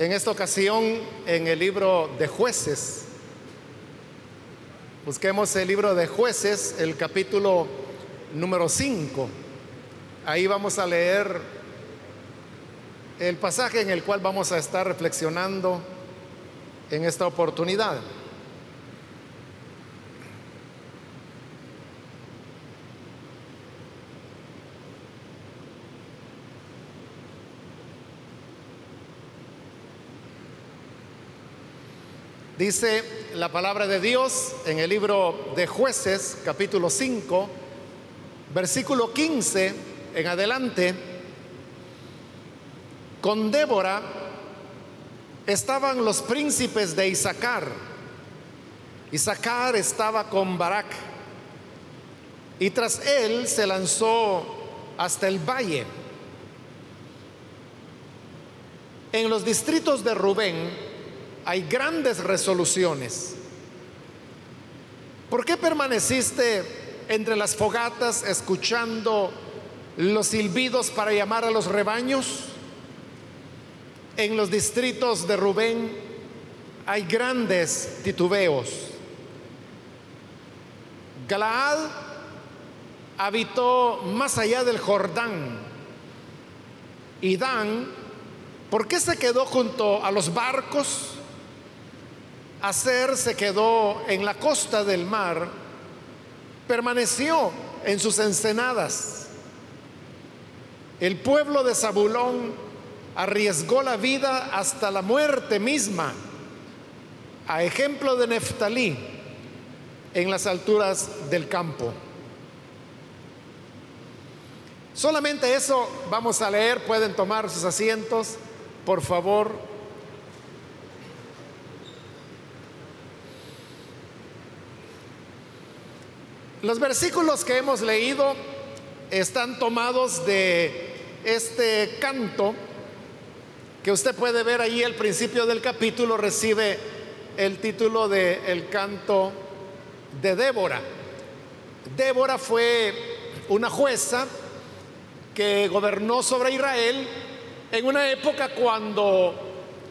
En esta ocasión en el libro de jueces. Busquemos el libro de jueces, el capítulo número 5. Ahí vamos a leer el pasaje en el cual vamos a estar reflexionando en esta oportunidad. Dice la palabra de Dios en el libro de jueces, capítulo 5, versículo 15 en adelante. Con Débora estaban los príncipes de Isaacar. Isaacar estaba con Barak. Y tras él se lanzó hasta el valle. En los distritos de Rubén, hay grandes resoluciones. ¿Por qué permaneciste entre las fogatas escuchando los silbidos para llamar a los rebaños? En los distritos de Rubén hay grandes titubeos. Galaad habitó más allá del Jordán. Y Dan, ¿por qué se quedó junto a los barcos? Hacer se quedó en la costa del mar, permaneció en sus ensenadas. El pueblo de Zabulón arriesgó la vida hasta la muerte misma, a ejemplo de Neftalí, en las alturas del campo. Solamente eso vamos a leer, pueden tomar sus asientos, por favor. Los versículos que hemos leído están tomados de este canto que usted puede ver ahí al principio del capítulo, recibe el título de el canto de Débora. Débora fue una jueza que gobernó sobre Israel en una época cuando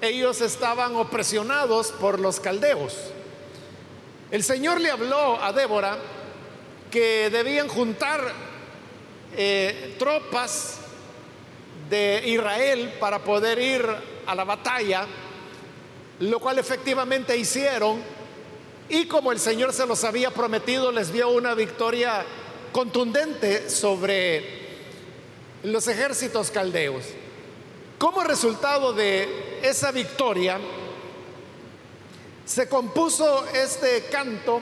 ellos estaban opresionados por los caldeos. El Señor le habló a Débora que debían juntar eh, tropas de Israel para poder ir a la batalla, lo cual efectivamente hicieron, y como el Señor se los había prometido, les dio una victoria contundente sobre los ejércitos caldeos. Como resultado de esa victoria, se compuso este canto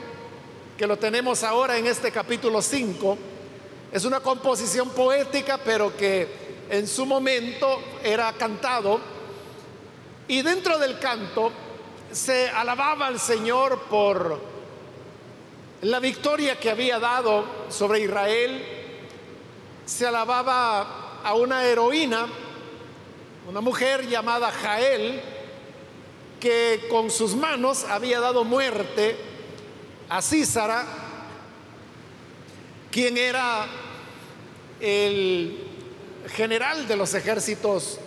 que lo tenemos ahora en este capítulo 5, es una composición poética, pero que en su momento era cantado. Y dentro del canto se alababa al Señor por la victoria que había dado sobre Israel. Se alababa a una heroína, una mujer llamada Jael, que con sus manos había dado muerte a Císara, quien era el general de los ejércitos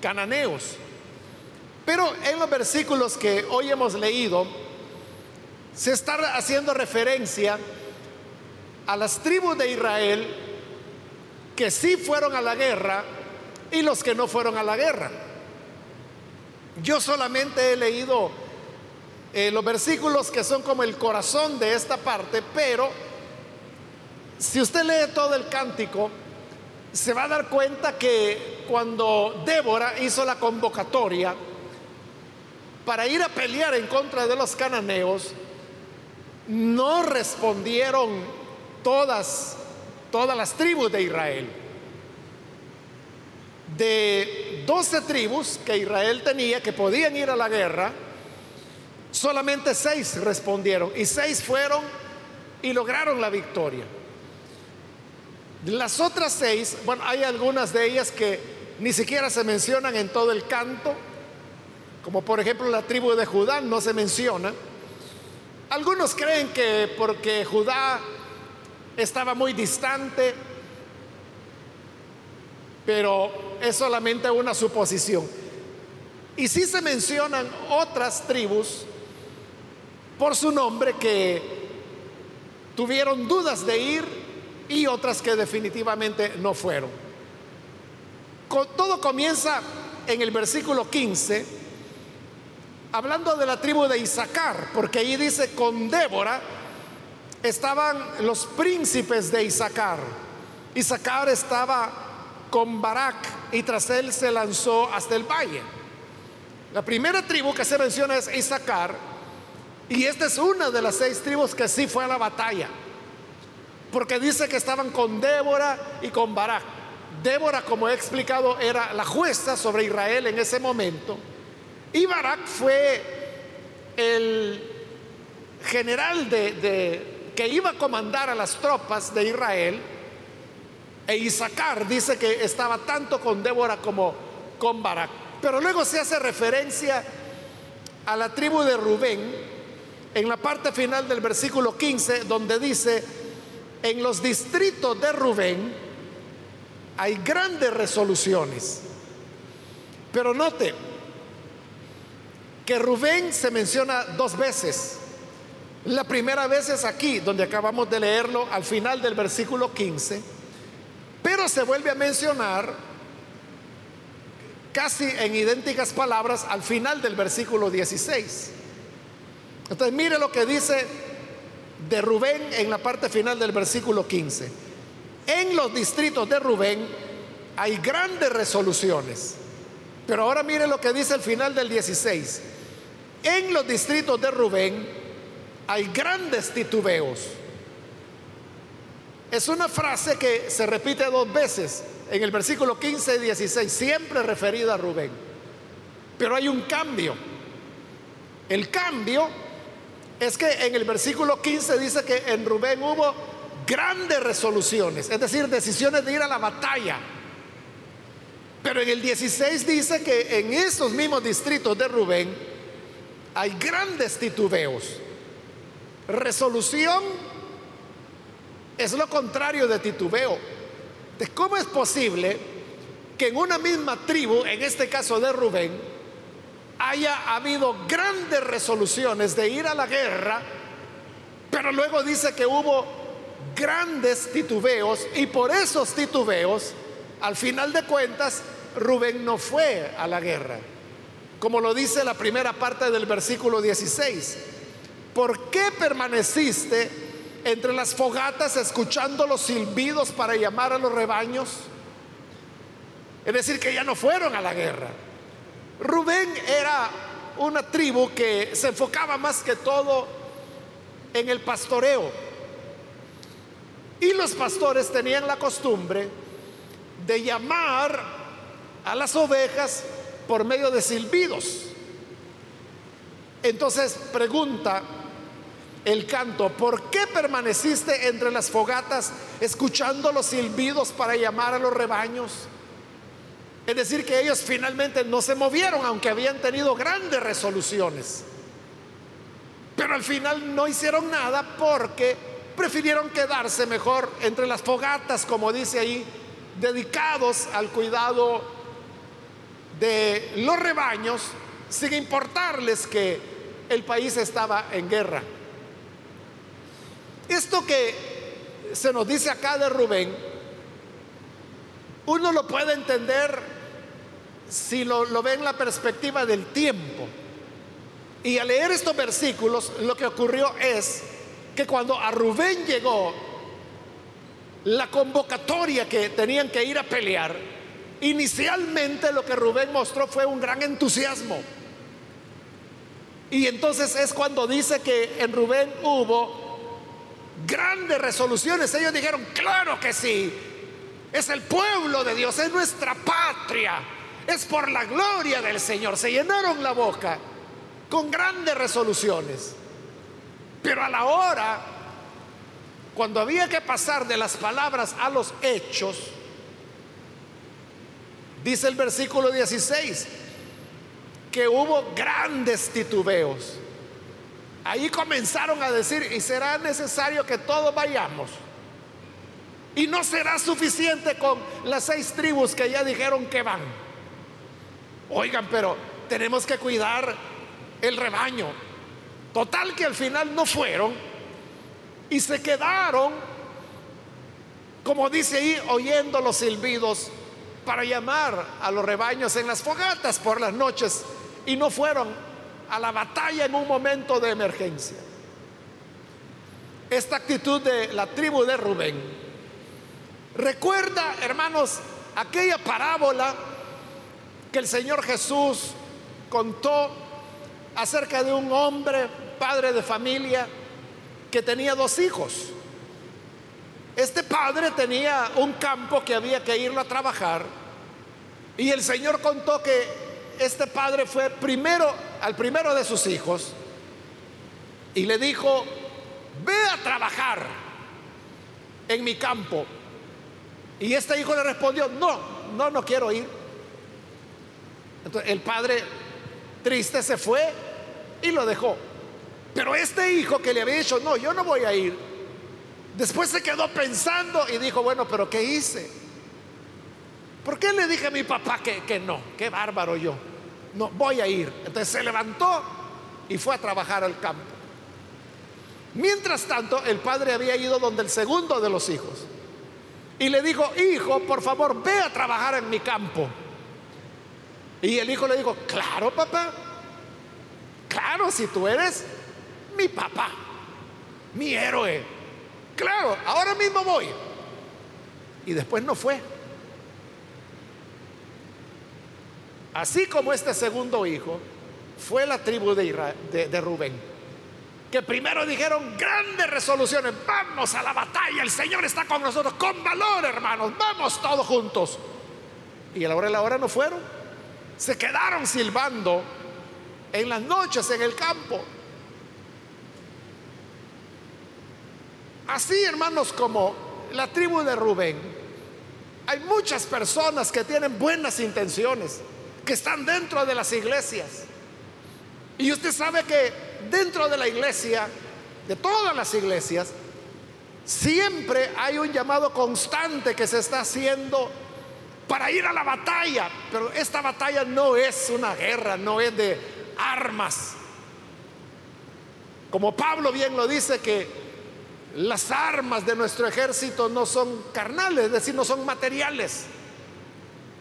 cananeos. Pero en los versículos que hoy hemos leído, se está haciendo referencia a las tribus de Israel que sí fueron a la guerra y los que no fueron a la guerra. Yo solamente he leído eh, los versículos que son como el corazón de esta parte, pero si usted lee todo el cántico, se va a dar cuenta que cuando Débora hizo la convocatoria para ir a pelear en contra de los cananeos, no respondieron todas, todas las tribus de Israel. De 12 tribus que Israel tenía que podían ir a la guerra, Solamente seis respondieron y seis fueron y lograron la victoria. Las otras seis, bueno, hay algunas de ellas que ni siquiera se mencionan en todo el canto, como por ejemplo la tribu de Judá no se menciona. Algunos creen que porque Judá estaba muy distante, pero es solamente una suposición. Y sí se mencionan otras tribus por su nombre que tuvieron dudas de ir y otras que definitivamente no fueron. Todo comienza en el versículo 15, hablando de la tribu de Isaacar, porque ahí dice, con Débora estaban los príncipes de Isaacar. Isaacar estaba con Barak y tras él se lanzó hasta el valle. La primera tribu que se menciona es Isaacar y esta es una de las seis tribus que sí fue a la batalla. Porque dice que estaban con Débora y con Barak. Débora, como he explicado, era la jueza sobre Israel en ese momento. Y Barak fue el general de, que iba a comandar a las tropas de Israel. E Isaacar dice que estaba tanto con Débora como con Barak. Pero luego se hace referencia a la tribu de Rubén en la parte final del versículo 15, donde dice, en los distritos de Rubén hay grandes resoluciones. Pero note que Rubén se menciona dos veces. La primera vez es aquí, donde acabamos de leerlo al final del versículo 15, pero se vuelve a mencionar casi en idénticas palabras al final del versículo 16. Entonces mire lo que dice de Rubén en la parte final del versículo 15. En los distritos de Rubén hay grandes resoluciones. Pero ahora mire lo que dice el final del 16. En los distritos de Rubén hay grandes titubeos. Es una frase que se repite dos veces en el versículo 15 y 16, siempre referida a Rubén. Pero hay un cambio. El cambio es que en el versículo 15 dice que en Rubén hubo grandes resoluciones, es decir, decisiones de ir a la batalla. Pero en el 16 dice que en esos mismos distritos de Rubén hay grandes titubeos. Resolución es lo contrario de titubeo. ¿Cómo es posible que en una misma tribu, en este caso de Rubén, haya habido grandes resoluciones de ir a la guerra, pero luego dice que hubo grandes titubeos y por esos titubeos, al final de cuentas, Rubén no fue a la guerra, como lo dice la primera parte del versículo 16. ¿Por qué permaneciste entre las fogatas escuchando los silbidos para llamar a los rebaños. Es decir, que ya no fueron a la guerra. Rubén era una tribu que se enfocaba más que todo en el pastoreo. Y los pastores tenían la costumbre de llamar a las ovejas por medio de silbidos. Entonces pregunta el canto, ¿por qué permaneciste entre las fogatas escuchando los silbidos para llamar a los rebaños? Es decir, que ellos finalmente no se movieron, aunque habían tenido grandes resoluciones. Pero al final no hicieron nada porque prefirieron quedarse mejor entre las fogatas, como dice ahí, dedicados al cuidado de los rebaños, sin importarles que el país estaba en guerra. Esto que se nos dice acá de Rubén, uno lo puede entender si lo, lo ve en la perspectiva del tiempo. Y al leer estos versículos, lo que ocurrió es que cuando a Rubén llegó la convocatoria que tenían que ir a pelear, inicialmente lo que Rubén mostró fue un gran entusiasmo. Y entonces es cuando dice que en Rubén hubo grandes resoluciones. Ellos dijeron, claro que sí, es el pueblo de Dios, es nuestra patria, es por la gloria del Señor. Se llenaron la boca con grandes resoluciones. Pero a la hora, cuando había que pasar de las palabras a los hechos, dice el versículo 16, que hubo grandes titubeos. Ahí comenzaron a decir, y será necesario que todos vayamos. Y no será suficiente con las seis tribus que ya dijeron que van. Oigan, pero tenemos que cuidar el rebaño. Total que al final no fueron y se quedaron, como dice ahí, oyendo los silbidos para llamar a los rebaños en las fogatas por las noches y no fueron a la batalla en un momento de emergencia. Esta actitud de la tribu de Rubén recuerda, hermanos, aquella parábola que el Señor Jesús contó acerca de un hombre, padre de familia, que tenía dos hijos. Este padre tenía un campo que había que irlo a trabajar y el Señor contó que este padre fue primero al primero de sus hijos y le dijo, ve a trabajar en mi campo. Y este hijo le respondió, no, no, no quiero ir. Entonces el padre triste se fue y lo dejó. Pero este hijo que le había dicho, no, yo no voy a ir, después se quedó pensando y dijo, bueno, pero ¿qué hice? ¿Por qué le dije a mi papá que, que no? Qué bárbaro yo. No, voy a ir. Entonces se levantó y fue a trabajar al campo. Mientras tanto, el padre había ido donde el segundo de los hijos y le dijo, hijo, por favor, ve a trabajar en mi campo. Y el hijo le dijo, claro, papá, claro, si tú eres mi papá, mi héroe. Claro, ahora mismo voy. Y después no fue. Así como este segundo hijo fue la tribu de, Rubén, que primero dijeron grandes resoluciones, vamos a la batalla, el Señor está con nosotros, con valor hermanos, vamos todos juntos. Y a la hora de la hora no fueron, se quedaron silbando en las noches en el campo. Así, hermanos, como la tribu de Rubén, hay muchas personas que tienen buenas intenciones, que están dentro de las iglesias. Y usted sabe que dentro de la iglesia, de todas las iglesias, siempre hay un llamado constante que se está haciendo para ir a la batalla. Pero esta batalla no es una guerra, no es de armas. Como Pablo bien lo dice que las armas de nuestro ejército no son carnales, es decir, no son materiales,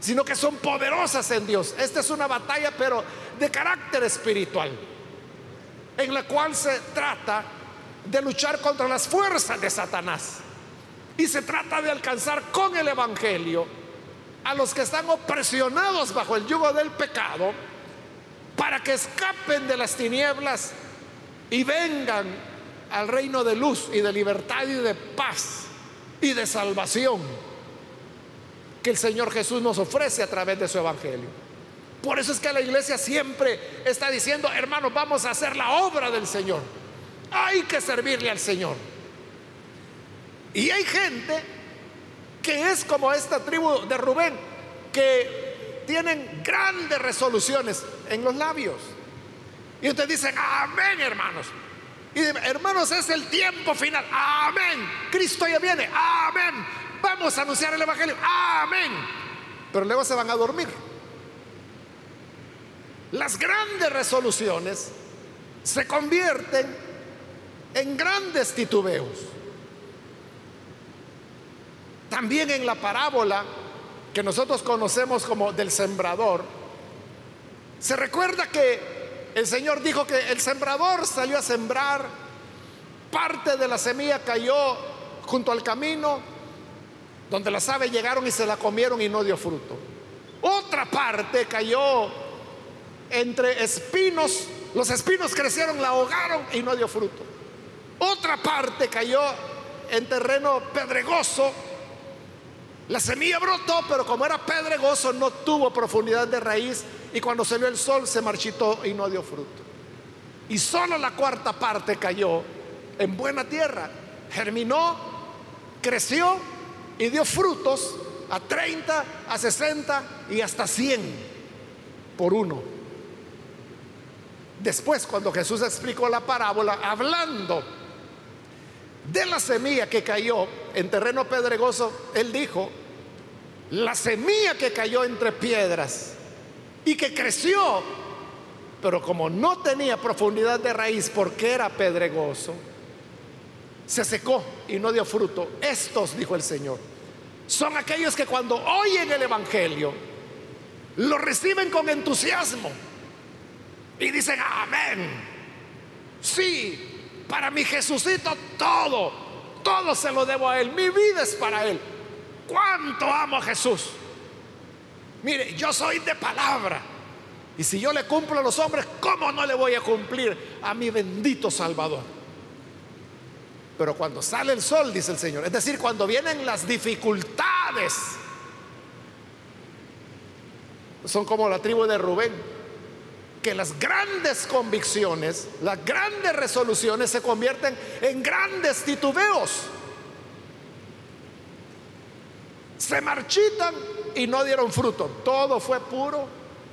sino que son poderosas en Dios. Esta es una batalla, pero de carácter espiritual, en la cual se trata de luchar contra las fuerzas de Satanás. Y se trata de alcanzar con el Evangelio a los que están opresionados bajo el yugo del pecado, para que escapen de las tinieblas y vengan al reino de luz y de libertad y de paz y de salvación que el Señor Jesús nos ofrece a través de su evangelio. Por eso es que la iglesia siempre está diciendo, hermanos, vamos a hacer la obra del Señor. Hay que servirle al Señor. Y hay gente que es como esta tribu de Rubén, que tienen grandes resoluciones en los labios. Y ustedes dicen, amén, hermanos. Y hermanos, es el tiempo final. Amén. Cristo ya viene. Amén. Vamos a anunciar el Evangelio. Amén. Pero luego se van a dormir. Las grandes resoluciones se convierten en grandes titubeos. También en la parábola que nosotros conocemos como del sembrador, se recuerda que el Señor dijo que el sembrador salió a sembrar, parte de la semilla cayó junto al camino, donde las aves llegaron y se la comieron y no dio fruto. Otra parte cayó entre espinos, los espinos crecieron, la ahogaron y no dio fruto. Otra parte cayó en terreno pedregoso, la semilla brotó, pero como era pedregoso no tuvo profundidad de raíz y cuando salió el sol se marchitó y no dio fruto. Y solo la cuarta parte cayó en buena tierra, germinó, creció y dio frutos a 30, a 60 y hasta 100 por uno. Después, cuando Jesús explicó la parábola, hablando de la semilla que cayó en terreno pedregoso, él dijo, la semilla que cayó entre piedras y que creció Pero como no tenía profundidad de raíz porque era pedregoso, se secó y no dio fruto. Estos, dijo el Señor, son aquellos que cuando oyen el Evangelio, lo reciben con entusiasmo y dicen, amén. Sí, para mi Jesucito todo, todo se lo debo a Él. Mi vida es para Él. ¿Cuánto amo a Jesús? Mire, yo soy de palabra. Y si yo le cumplo a los hombres, ¿cómo no le voy a cumplir a mi bendito Salvador? Pero cuando sale el sol, dice el Señor, es decir, cuando vienen las dificultades, son como la tribu de Rubén, que las grandes convicciones, las grandes resoluciones se convierten en grandes titubeos. Se marchitan y no dieron fruto. Todo fue puro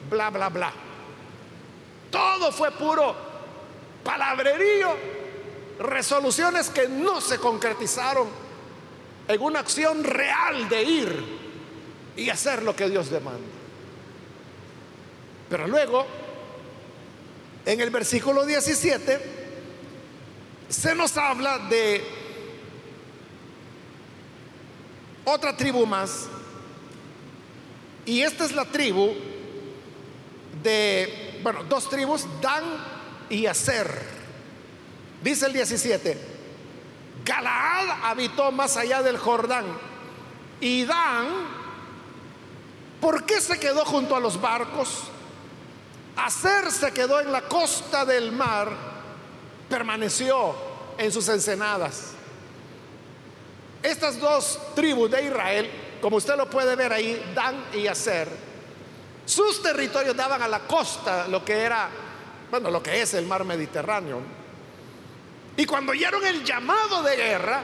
bla, bla, bla. Todo fue puro palabrerío, resoluciones que no se concretizaron en una acción real de ir y hacer lo que Dios demanda. Pero luego, en el versículo 17, se nos habla de otra tribu más. Y esta es la tribu de, bueno, dos tribus, Dan y Aser. Dice el 17, Galaad habitó más allá del Jordán y Dan, ¿por qué se quedó junto a los barcos? Aser se quedó en la costa del mar, permaneció en sus ensenadas. Estas dos tribus de Israel, como usted lo puede ver ahí, Dan y Aser, sus territorios daban a la costa, lo que era, bueno, lo que es el mar Mediterráneo. Y cuando oyeron el llamado de guerra,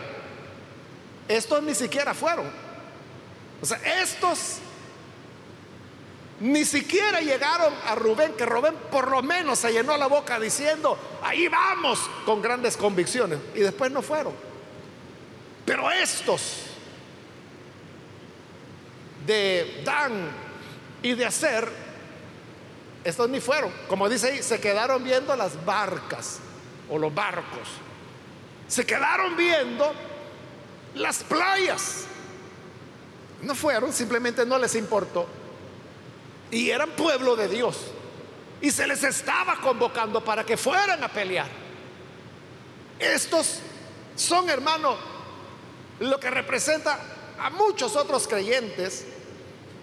estos ni siquiera fueron. O sea, estos ni siquiera llegaron a Rubén, que Rubén por lo menos se llenó la boca diciendo, ahí vamos con grandes convicciones. Y después no fueron. Pero estos de Dan y de hacer, estos ni fueron. Como dice ahí, se quedaron viendo las barcas o los barcos. Se quedaron viendo las playas. No fueron, simplemente no les importó. Y eran pueblo de Dios. Y se les estaba convocando para que fueran a pelear. Estos son, hermano, lo que representa a muchos otros creyentes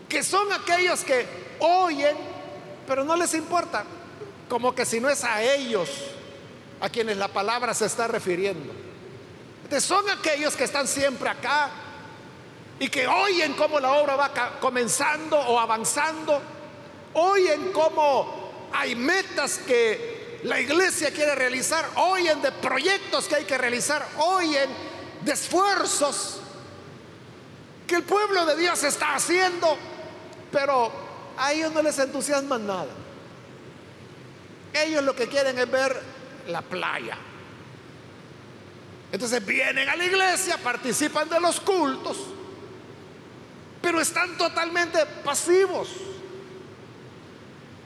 que son aquellos que oyen, pero no les importa, como que si no es a ellos a quienes la palabra se está refiriendo. son aquellos que están siempre acá y que oyen cómo la obra va comenzando o avanzando, oyen cómo hay metas que la iglesia quiere realizar, oyen de proyectos que hay que realizar, oyen de esfuerzos que el pueblo de Dios está haciendo pero a ellos no les entusiasma nada. Ellos lo que quieren es ver la playa. Entonces vienen a la iglesia, participan de los cultos, pero están totalmente pasivos.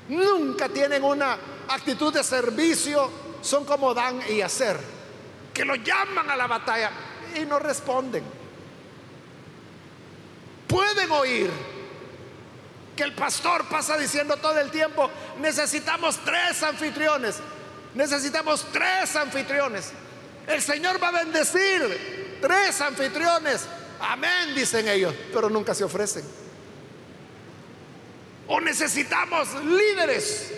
Nunca tienen una actitud de servicio, son como dan y hacer, que lo llaman a la batalla y no responden. Pueden oír, que el pastor pasa diciendo todo el tiempo, necesitamos tres anfitriones, necesitamos tres anfitriones. El Señor va a bendecir tres anfitriones. Amén, dicen ellos, pero nunca se ofrecen. O necesitamos líderes.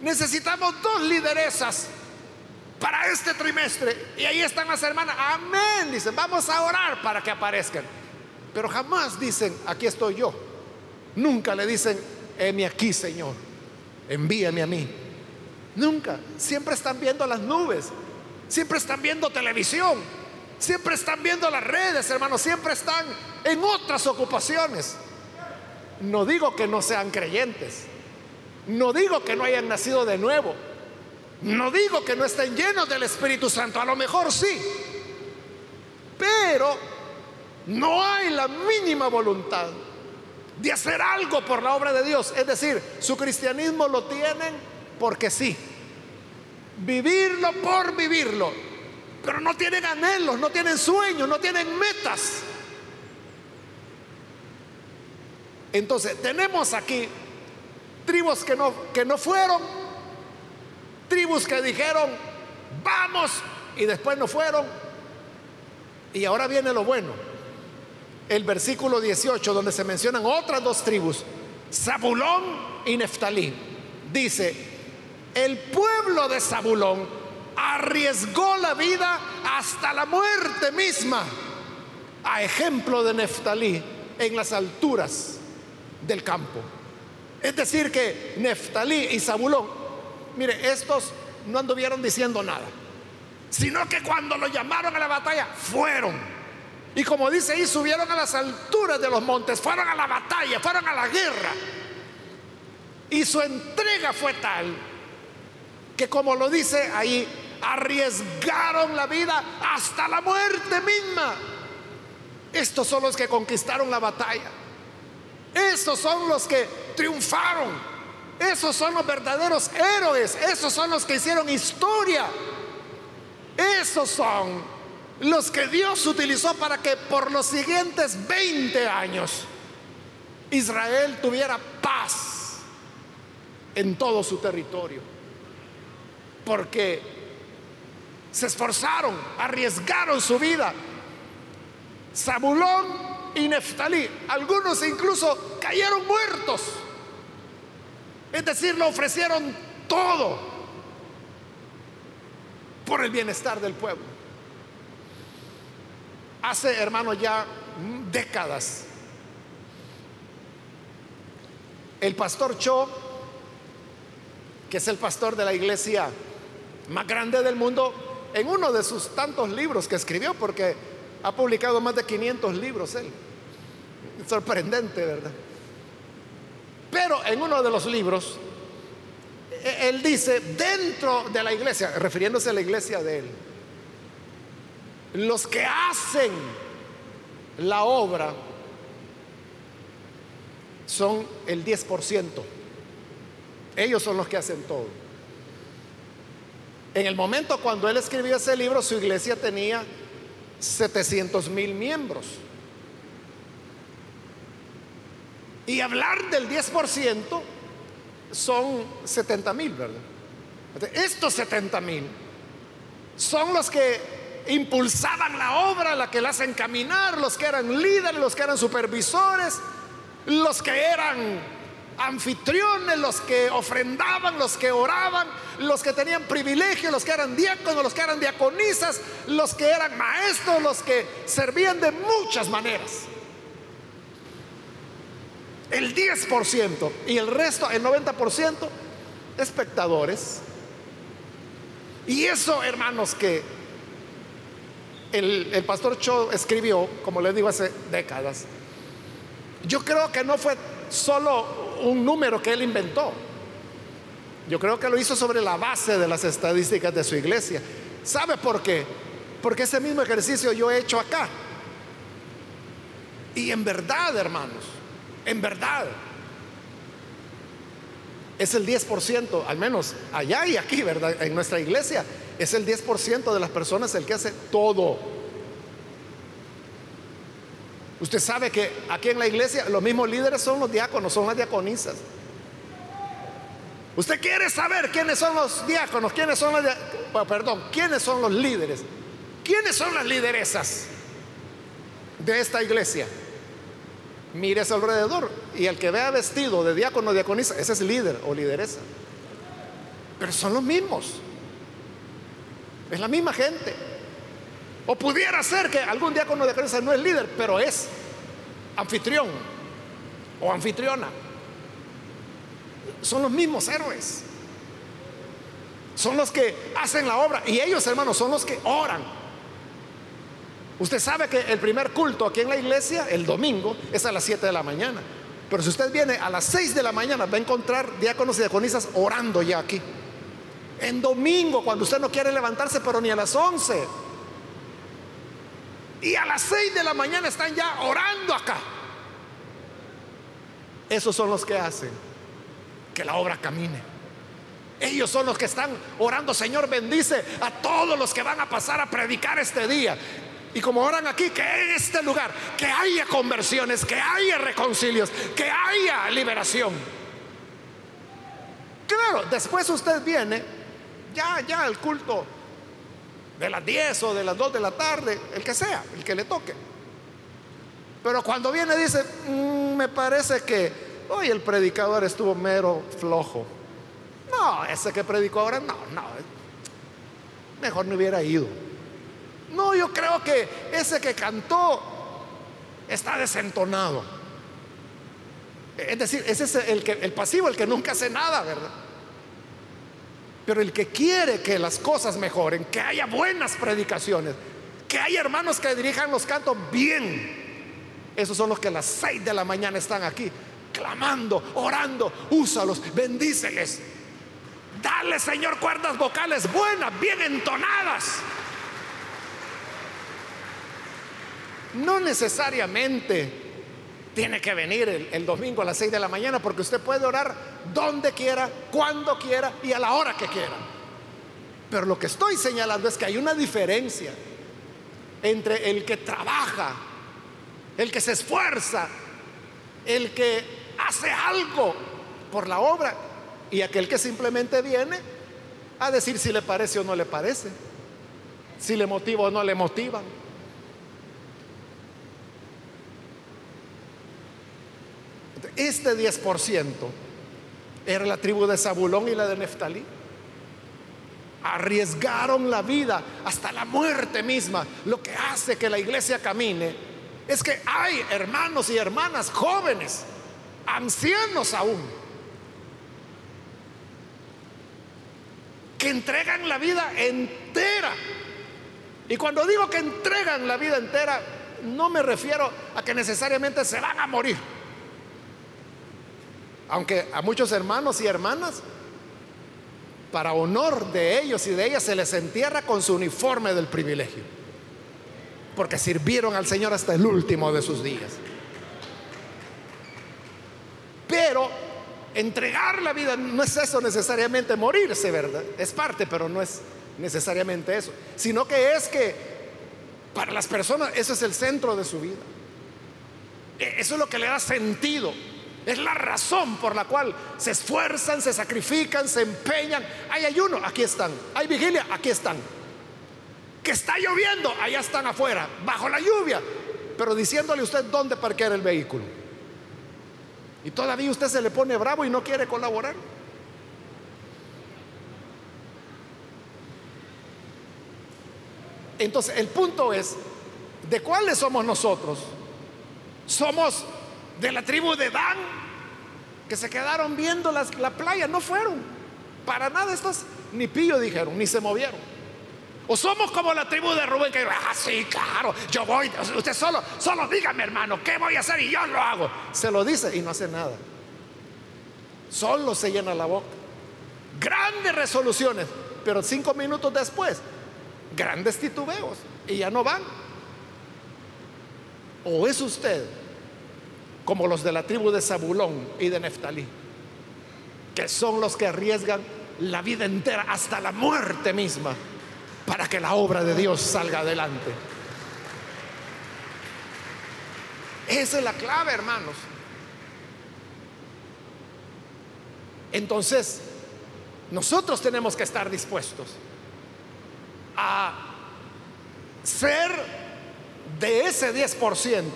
Necesitamos dos lideresas para este trimestre. Y ahí están las hermanas. Amén, dicen, vamos a orar para que aparezcan. Pero jamás dicen, aquí estoy yo. Nunca le dicen, heme aquí, Señor, envíame a mí. Nunca. Siempre están viendo las nubes. Siempre están viendo televisión. Siempre están viendo las redes, hermanos. Siempre están en otras ocupaciones. No digo que no sean creyentes. No digo que no hayan nacido de nuevo. No digo que no estén llenos del Espíritu Santo. A lo mejor sí. Pero no hay la mínima voluntad de hacer algo por la obra de Dios. Es decir, su cristianismo lo tienen porque sí. Vivirlo por vivirlo. Pero no tienen anhelos, no tienen sueños, no tienen metas. Entonces, tenemos aquí tribus que no, que no fueron, tribus que dijeron, vamos, y después no fueron. Y ahora viene lo bueno. El versículo 18, donde se mencionan otras dos tribus, Zabulón y Neftalí. Dice, el pueblo de Zabulón arriesgó la vida hasta la muerte misma, a ejemplo de Neftalí, en las alturas del campo. Es decir, que Neftalí y Zabulón, mire, estos no anduvieron diciendo nada, sino que cuando lo llamaron a la batalla, fueron. Y como dice ahí, subieron a las alturas de los montes, fueron a la batalla, fueron a la guerra. Y su entrega fue tal que como lo dice ahí, arriesgaron la vida hasta la muerte misma. Estos son los que conquistaron la batalla. Esos son los que triunfaron. Esos son los verdaderos héroes. Esos son los que hicieron historia. Esos son los que Dios utilizó para que por los siguientes 20 años Israel tuviera paz en todo su territorio. Porque se esforzaron, arriesgaron su vida. Zabulón y Neftalí. Algunos incluso cayeron muertos. Es decir, lo ofrecieron todo por el bienestar del pueblo. Hace, hermanos, ya décadas, el pastor Cho, que es el pastor de la iglesia más grande del mundo, en uno de sus tantos libros que escribió, porque ha publicado más de 500 libros él, Sorprendente, ¿verdad? Pero en uno de los libros, e-, él dice, dentro de la iglesia, refiriéndose a la iglesia de él, los que hacen la obra son el 10%. Ellos son los que hacen todo. En el momento cuando él escribió ese libro, su iglesia tenía 700 mil miembros. Y hablar del 10% son 70 mil, ¿verdad? Estos 70 mil son los que impulsaban la obra, la que la hacen caminar, los que eran líderes, los que eran supervisores, los que eran anfitriones, los que ofrendaban, los que oraban, los que tenían privilegio, los que eran diáconos, los que eran diaconisas, los que eran maestros, los que servían de muchas maneras el 10% y el resto, el 90%, espectadores. Y eso, hermanos, que el, el pastor Cho escribió, como les digo, hace décadas, yo creo que no fue solo un número que él inventó. Yo creo que lo hizo sobre la base de las estadísticas de su iglesia. ¿Sabe por qué? Porque ese mismo ejercicio yo he hecho acá. Y en verdad, hermanos, en verdad. Es el 10%, al menos allá y aquí, ¿verdad? En nuestra iglesia es el 10% de las personas el que hace todo. Usted sabe que aquí en la iglesia los mismos líderes son los diáconos, son las diaconisas. Usted quiere saber quiénes son los diáconos, quiénes son los, perdón, quiénes son los líderes, quiénes son las lideresas de esta iglesia mire a su alrededor y el que vea vestido de diácono o diaconisa, ese es líder o lideresa. Pero son los mismos. Es la misma gente. O pudiera ser que algún diácono o diaconisa no es líder, pero es anfitrión o anfitriona. Son los mismos héroes. Son los que hacen la obra. Y ellos, hermanos, son los que oran Usted sabe que el primer culto aquí en la iglesia, el domingo, es a las 7 de la mañana. Pero si usted viene a las 6 de la mañana, va a encontrar diáconos y diaconisas orando ya aquí. En domingo, cuando usted no quiere levantarse, pero ni a las 11. Y a las 6 de la mañana están ya orando acá. Esos son los que hacen que la obra camine. Ellos son los que están orando, Señor, bendice a todos los que van a pasar a predicar este día. Y como oran aquí, que en este lugar, que haya conversiones, que haya reconcilios, que haya liberación. Claro, después usted viene, ya, ya el culto de las 10 o de las 2 de la tarde, el que sea, el que le toque. Pero cuando viene dice, mm, me parece que hoy el predicador estuvo mero flojo. No, ese que predicó ahora, no, no. Mejor no hubiera ido. No, yo creo que ese que cantó está desentonado. Es decir, ese es el, que, el pasivo, el que nunca hace nada, ¿verdad? Pero el que quiere que las cosas mejoren, que haya buenas predicaciones, que haya hermanos que dirijan los cantos bien, esos son los que a las seis de la mañana están aquí, clamando, orando, úsalos, bendíceles. Dale, Señor, cuerdas vocales buenas, bien entonadas. No necesariamente tiene que venir el, domingo a las 6 de la mañana porque usted puede orar donde quiera, cuando quiera y a la hora que quiera. Pero lo que estoy señalando es que hay una diferencia entre el que trabaja, el que se esfuerza, el que hace algo por la obra y aquel que simplemente viene a decir si le parece o no le parece, si le motiva o no le motiva. Este 10% era la tribu de Zabulón y la de Neftalí. Arriesgaron la vida hasta la muerte misma. Lo que hace que la iglesia camine es que hay hermanos y hermanas jóvenes, ancianos aún, que entregan la vida entera. Y cuando digo que entregan la vida entera, no me refiero a que necesariamente se van a morir aunque a muchos hermanos y hermanas, para honor de ellos y de ellas, se les entierra con su uniforme del privilegio. Porque sirvieron al Señor hasta el último de sus días. Pero entregar la vida no es eso necesariamente morirse, ¿verdad? Es parte, pero no es necesariamente eso. Sino que es que para las personas eso es el centro de su vida. E-, eso es lo que le da sentido es la razón por la cual se esfuerzan, se sacrifican, se empeñan. Hay ayuno, aquí están. Hay vigilia, aquí están. Que está lloviendo, allá están afuera, bajo la lluvia, pero diciéndole a usted dónde parquear el vehículo. Y todavía usted se le pone bravo y no quiere colaborar. Entonces, el punto es, ¿de cuáles somos nosotros? Somos de la tribu de Dan, que se quedaron viendo la playa, no fueron. Para nada estos ni pillo dijeron, ni se movieron. O somos como la tribu de Rubén que, ah, sí, claro, yo voy, usted solo, solo dígame hermano, ¿qué voy a hacer? Y yo lo hago. Se lo dice y no hace nada. Solo se llena la boca. Grandes resoluciones, pero cinco minutos después, grandes titubeos y ya no van. ¿O es usted como los de la tribu de Zabulón y de Neftalí, que son los que arriesgan la vida entera hasta la muerte misma para que la obra de Dios salga adelante. Esa es la clave, hermanos. Entonces, nosotros tenemos que estar dispuestos a ser de ese 10%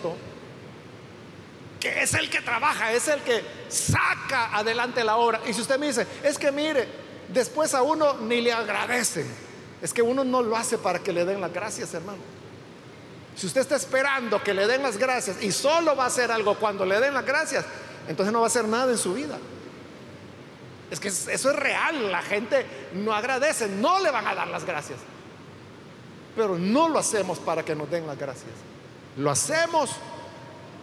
que es el que trabaja, es el que saca adelante la obra. Y si usted me dice, es que mire, después a uno ni le agradecen, es que uno no lo hace para que le den las gracias, hermano. Si usted está esperando que le den las gracias y solo va a hacer algo cuando le den las gracias, entonces no va a hacer nada en su vida. Es que eso es real, la gente no agradece, no le van a dar las gracias. Pero no lo hacemos para que nos den las gracias. Lo hacemos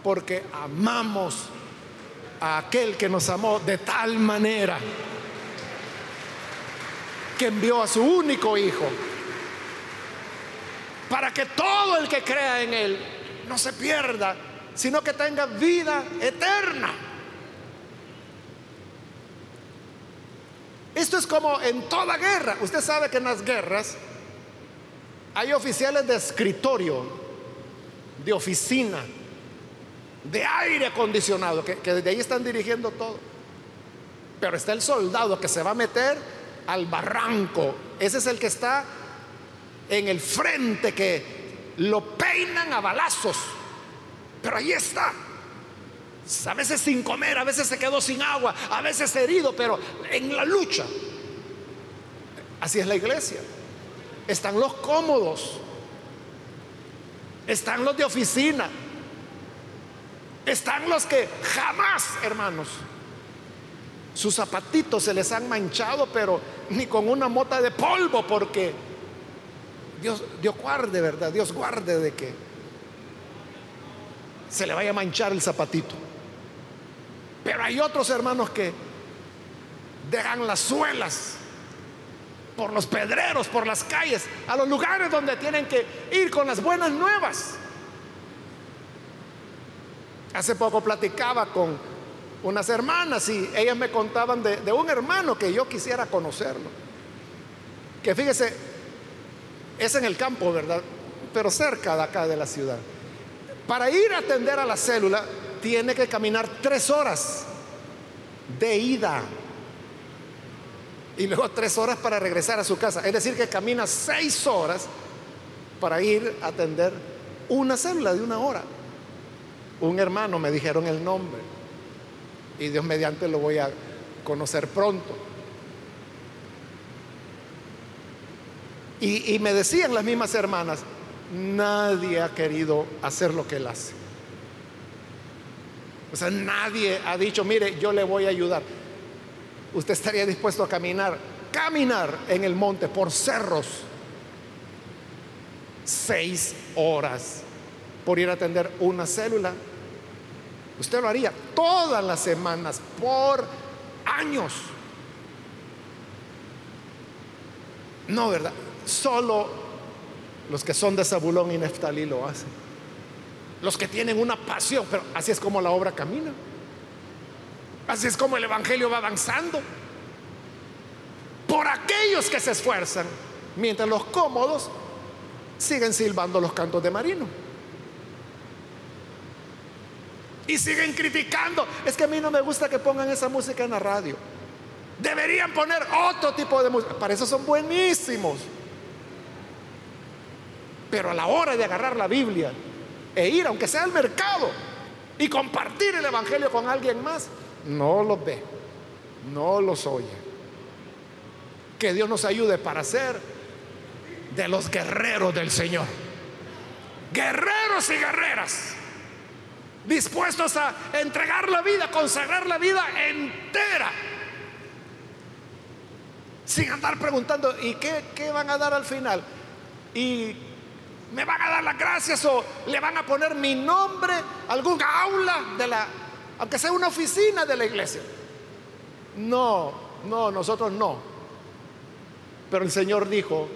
porque amamos a aquel que nos amó de tal manera que envió a su único hijo para que todo el que crea en él no se pierda, sino que tenga vida eterna. Esto es como en toda guerra. Usted sabe que en las guerras hay oficiales de escritorio, de oficina, de aire acondicionado, que, desde ahí están dirigiendo todo. Pero está el soldado que se va a meter al barranco. Ese es el que está en el frente, que lo peinan a balazos. Pero ahí está. A veces sin comer, a veces se quedó sin agua, a veces herido, pero en la lucha. Así es la iglesia. Están los cómodos. Están los de oficina. Están los que jamás, hermanos, sus zapatitos se les han manchado, pero ni con una mota de polvo, porque Dios, Dios guarde, ¿verdad? Dios guarde de que se le vaya a manchar el zapatito. Pero hay otros hermanos que dejan las suelas por los pedreros, por las calles, a los lugares donde tienen que ir con las buenas nuevas. Hace poco platicaba con unas hermanas y ellas me contaban de, un hermano que yo quisiera conocerlo. Que fíjese, es en el campo, ¿verdad? Pero cerca de acá de la ciudad. Para ir a atender a la célula tiene que caminar tres horas de ida y luego tres horas para regresar a su casa. Es decir, que camina seis horas para ir a atender una célula de una hora. Un hermano me dijeron el nombre y Dios mediante lo voy a conocer pronto. Y, me decían las mismas hermanas, nadie ha querido hacer lo que él hace. O sea, nadie ha dicho, mire, yo le voy a ayudar usted estaría dispuesto a caminar, caminar en el monte por cerros seis horas por ir a atender una célula. Usted lo haría todas las semanas, por años. No, ¿verdad? Solo los que son de Zabulón y Neftalí lo hacen. Los que tienen una pasión, pero así es como la obra camina. Así es como el Evangelio va avanzando. Por aquellos que se esfuerzan, mientras los cómodos siguen silbando los cantos de marino. Y siguen criticando. Es que a mí no me gusta que pongan esa música en la radio. Deberían poner otro tipo de música. Para eso son buenísimos. Pero a la hora de agarrar la Biblia e ir, aunque sea al mercado, y compartir el Evangelio con alguien más, no los ve, no los oye. Que Dios nos ayude para ser de los guerreros del Señor. Guerreros y guerreras. Dispuestos a entregar la vida, consagrar la vida entera. Sin andar preguntando, ¿y qué, qué van a dar al final? ¿Y me van a dar las gracias o le van a poner mi nombre, algún aula de la aunque sea una oficina de la iglesia. No, no, nosotros no. Pero el Señor dijo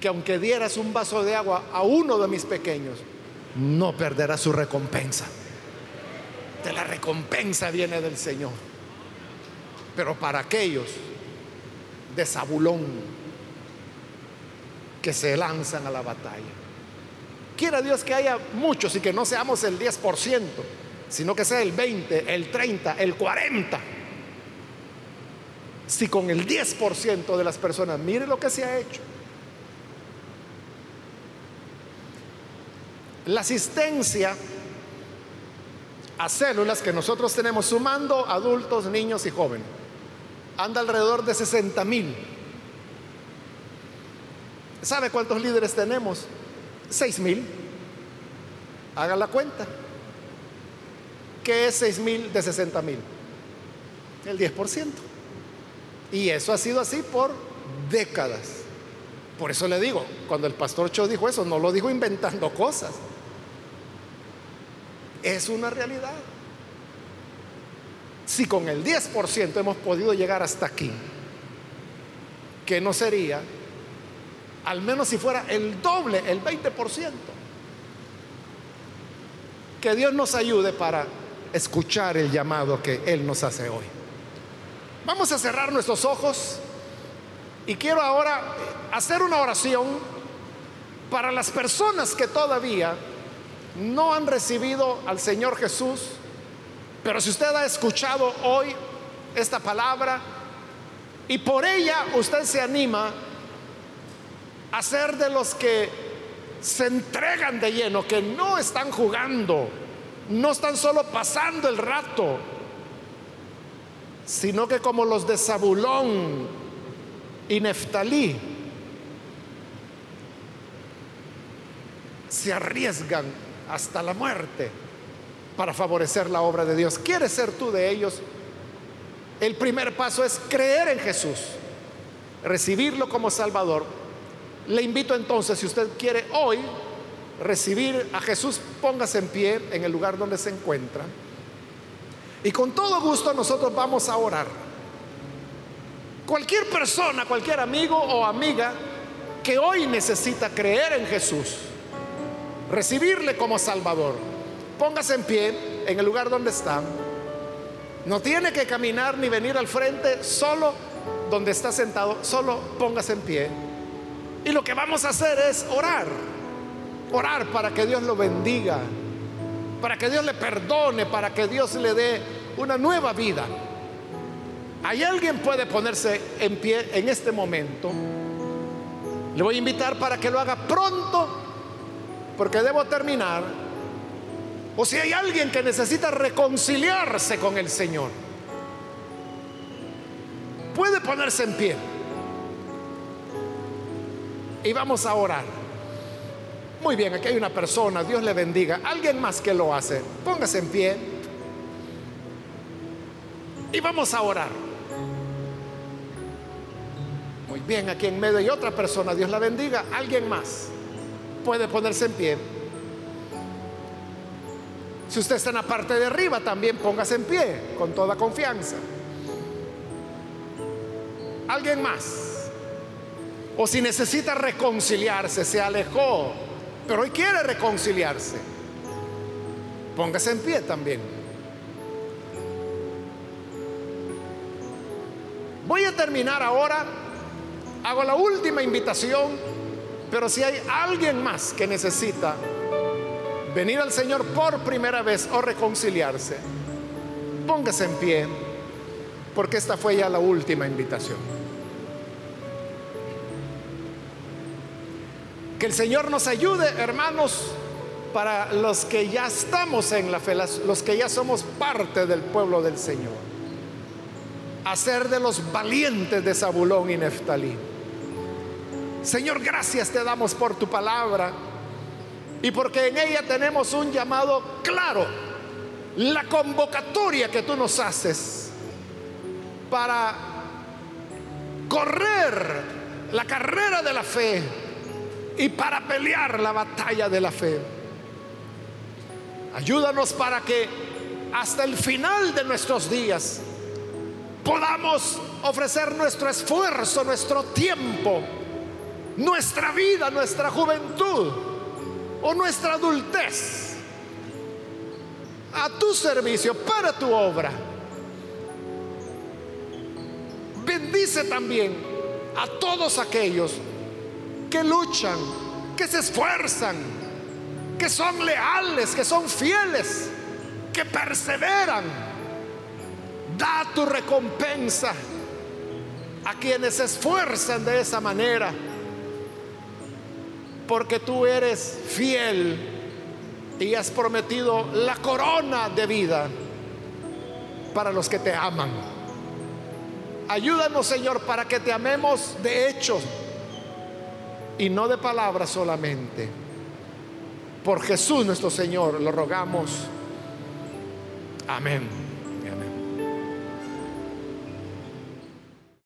que aunque dieras un vaso de agua a uno de mis pequeños, no perderás su recompensa. De la recompensa viene del Señor. Pero para aquellos de Zabulón que se lanzan a la batalla, quiera Dios que haya muchos y que no seamos el 10% sino que sea el 20, el 30, el 40. Si con el 10% de las personas, mire lo que se ha hecho. La asistencia a células que nosotros tenemos sumando adultos, niños y jóvenes anda alrededor de 60 mil. ¿Sabe cuántos líderes tenemos? 6 mil. Haga la cuenta. ¿Qué es 6 mil de 60 mil? El 10%. Y eso ha sido así por décadas. Por eso le digo, cuando el pastor Cho dijo eso, no lo dijo inventando cosas. Es una realidad. Si con el 10% hemos podido llegar hasta aquí, que no sería, al menos si fuera el doble, el 20%. Que Dios nos ayude para escuchar el llamado que Él nos hace hoy. Vamos a cerrar nuestros ojos y quiero ahora hacer una oración para las personas que todavía no han recibido al Señor Jesús, pero si usted ha escuchado hoy esta palabra y por ella usted se anima a ser de los que se entregan de lleno, que no están jugando, no están solo pasando el rato, sino que como los de Zabulón y Neftalí, se arriesgan hasta la muerte para favorecer la obra de Dios. ¿Quieres ser tú de ellos? El primer paso es creer en Jesús, recibirlo como Salvador. Le invito entonces, si usted quiere hoy recibir a Jesús, póngase en pie en el lugar donde se encuentra. Y con todo gusto nosotros vamos a orar. Cualquier persona, cualquier amigo o amiga que hoy necesita creer en Jesús, recibirle como Salvador, póngase en pie en el lugar donde está. No tiene que caminar ni venir al frente, solo donde está sentado, solo póngase en pie. Y lo que vamos a hacer es orar, orar para que Dios lo bendiga, para que Dios le perdone, para que Dios le dé una nueva vida. ¿Hay alguien puede ponerse en pie en este momento? Le voy a invitar para que lo haga pronto, porque debo terminar. O si hay alguien que necesita reconciliarse con el Señor, puede ponerse en pie. Y vamos a orar. Muy bien, aquí hay una persona, Dios le bendiga. Alguien más que lo hace. Póngase en pie. Y vamos a orar. Muy bien, aquí en medio hay otra persona, Dios la bendiga. Alguien más puede ponerse en pie. Si usted está en la parte de arriba, también póngase en pie con toda confianza. Alguien más. O si necesita reconciliarse, se alejó, pero hoy quiere reconciliarse. Póngase en pie también. Voy a terminar ahora. Hago la última invitación, pero si hay alguien más que necesita venir al Señor por primera vez o reconciliarse, póngase en pie, porque esta fue ya la última invitación. Que el Señor nos ayude, hermanos, para los que ya estamos en la fe, los que ya somos parte del pueblo del Señor, a ser de los valientes de Zabulón y Neftalí. Señor, gracias te damos por tu palabra y porque en ella tenemos un llamado claro, la convocatoria que tú nos haces para correr la carrera de la fe y para pelear la batalla de la fe. Ayúdanos para que hasta el final de nuestros días podamos ofrecer nuestro esfuerzo, nuestro tiempo, nuestra vida, nuestra juventud o nuestra adultez a tu servicio, para tu obra. Bendice también a todos aquellos que luchan, que se esfuerzan, que son leales, que son fieles, que perseveran. Da tu recompensa a quienes se esfuerzan de esa manera porque tú eres fiel y has prometido la corona de vida para los que te aman. Ayúdanos, Señor, para que te amemos de hecho y no de palabras solamente. Por Jesús nuestro Señor lo rogamos. Amén.